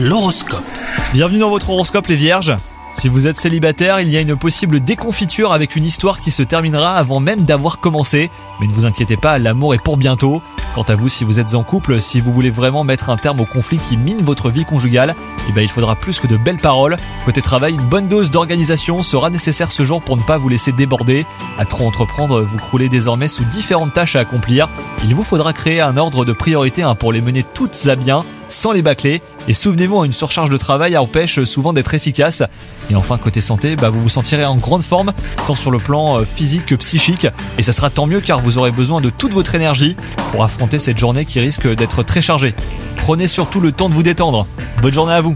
L'horoscope. Bienvenue dans votre horoscope les vierges. Si vous êtes célibataire, il y a une possible déconfiture avec une histoire qui se terminera avant même d'avoir commencé. Mais ne vous inquiétez pas, l'amour est pour bientôt. Quant à vous, si vous êtes en couple, si vous voulez vraiment mettre un terme au conflit qui mine votre vie conjugale, eh ben, il faudra plus que de belles paroles. Côté travail, une bonne dose d'organisation sera nécessaire ce jour pour ne pas vous laisser déborder. À trop entreprendre, vous croulez désormais sous différentes tâches à accomplir. Il vous faudra créer un ordre de priorité hein, pour les mener toutes à bien sans les bâcler. Et souvenez-vous, une surcharge de travail empêche souvent d'être efficace. Et enfin, côté santé, bah, vous vous sentirez en grande forme, tant sur le plan euh, physique que psychique. Et ça sera tant mieux car vous aurez besoin de toute votre énergie pour affronter cette journée qui risque d'être très chargée. Prenez surtout le temps de vous détendre. Bonne journée à vous